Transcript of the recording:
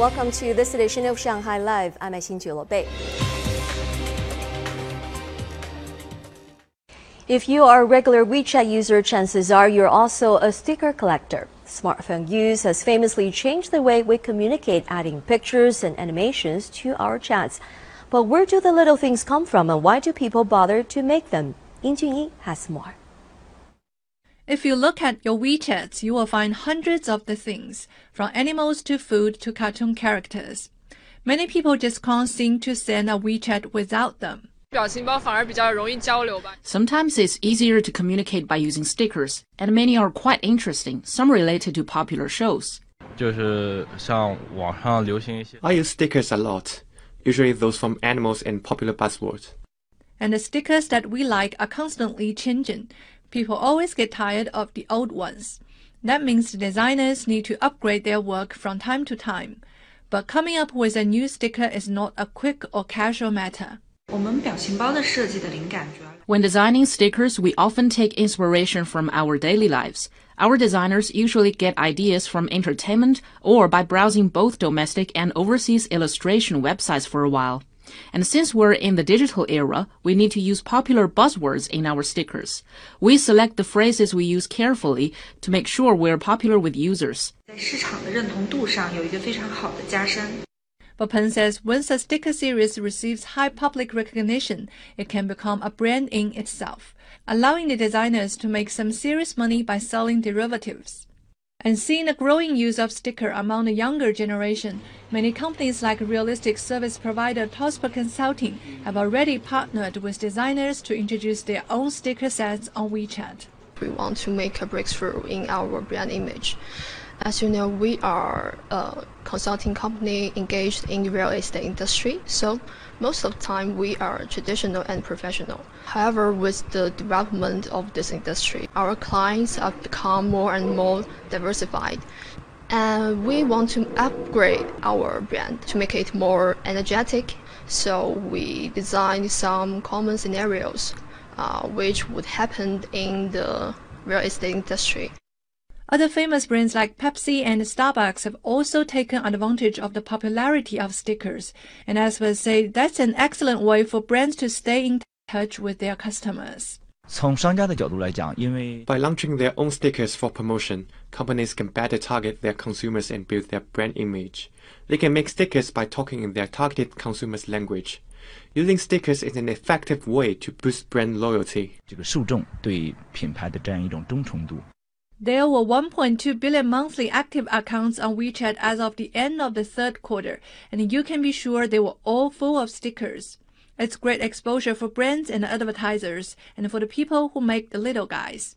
Welcome to this edition of Shanghai Live. I'm Xin Bei. If you are a regular WeChat user, chances are you're also a sticker collector. Smartphone use has famously changed the way we communicate, adding pictures and animations to our chats. But where do the little things come from and why do people bother to make them? Ying Junyi has more. If you look at your WeChats, you will find hundreds of the things, from animals to food to cartoon characters. Many people just can't seem to send a WeChat without them. Sometimes it's easier to communicate by using stickers, and many are quite interesting, some related to popular shows. I use stickers a lot, usually those from animals and popular buzzwords. And the stickers that we like are constantly changing. People always get tired of the old ones. That means the designers need to upgrade their work from time to time. But coming up with a new sticker is not a quick or casual matter. When designing stickers, we often take inspiration from our daily lives. Our designers usually get ideas from entertainment or by browsing both domestic and overseas illustration websites for a while. And since we're in the digital era, we need to use popular buzzwords in our stickers. We select the phrases we use carefully to make sure we're popular with users. But Peng says once a sticker series receives high public recognition, it can become a brand in itself, allowing the designers to make some serious money by selling derivatives. And seeing a growing use of sticker among the younger generation, many companies like realistic service provider Tospur Consulting have already partnered with designers to introduce their own sticker sets on WeChat. We want to make a breakthrough in our brand image. As you know, we are a consulting company engaged in the real estate industry, so most of the time we are traditional and professional. However, with the development of this industry, our clients have become more and more diversified. And we want to upgrade our brand to make it more energetic. So we designed some common scenarios uh, which would happen in the real estate industry. Other famous brands like Pepsi and Starbucks have also taken advantage of the popularity of stickers, and as we say that's an excellent way for brands to stay in touch with their customers. By launching their own stickers for promotion, companies can better target their consumers and build their brand image. They can make stickers by talking in their targeted consumers' language. Using stickers is an effective way to boost brand loyalty. 这个受众对品牌的这样一种忠诚度。there were 1.2 billion monthly active accounts on WeChat as of the end of the third quarter, and you can be sure they were all full of stickers. It's great exposure for brands and advertisers, and for the people who make the little guys.